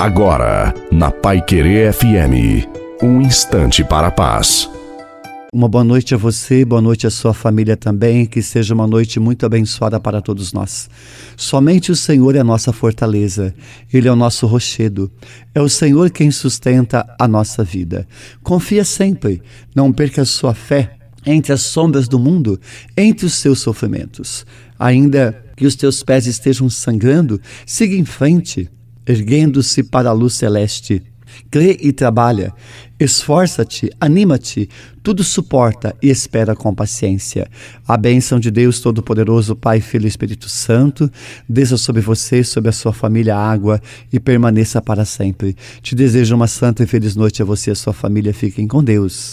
Agora, na Pai Querer FM, um instante para a paz. Uma boa noite a você, boa noite à sua família também, que seja uma noite muito abençoada para todos nós. Somente o Senhor é a nossa fortaleza, Ele é o nosso rochedo, é o Senhor quem sustenta a nossa vida. Confia sempre, não perca sua fé entre as sombras do mundo, entre os seus sofrimentos. Ainda que os teus pés estejam sangrando, siga em frente erguendo-se para a luz celeste. Crê e trabalha, esforça-te, anima-te, tudo suporta e espera com paciência. A bênção de Deus Todo-Poderoso, Pai, Filho e Espírito Santo, desça sobre você, sobre a sua família, água e permaneça para sempre. Te desejo uma santa e feliz noite a você e a sua família. Fiquem com Deus.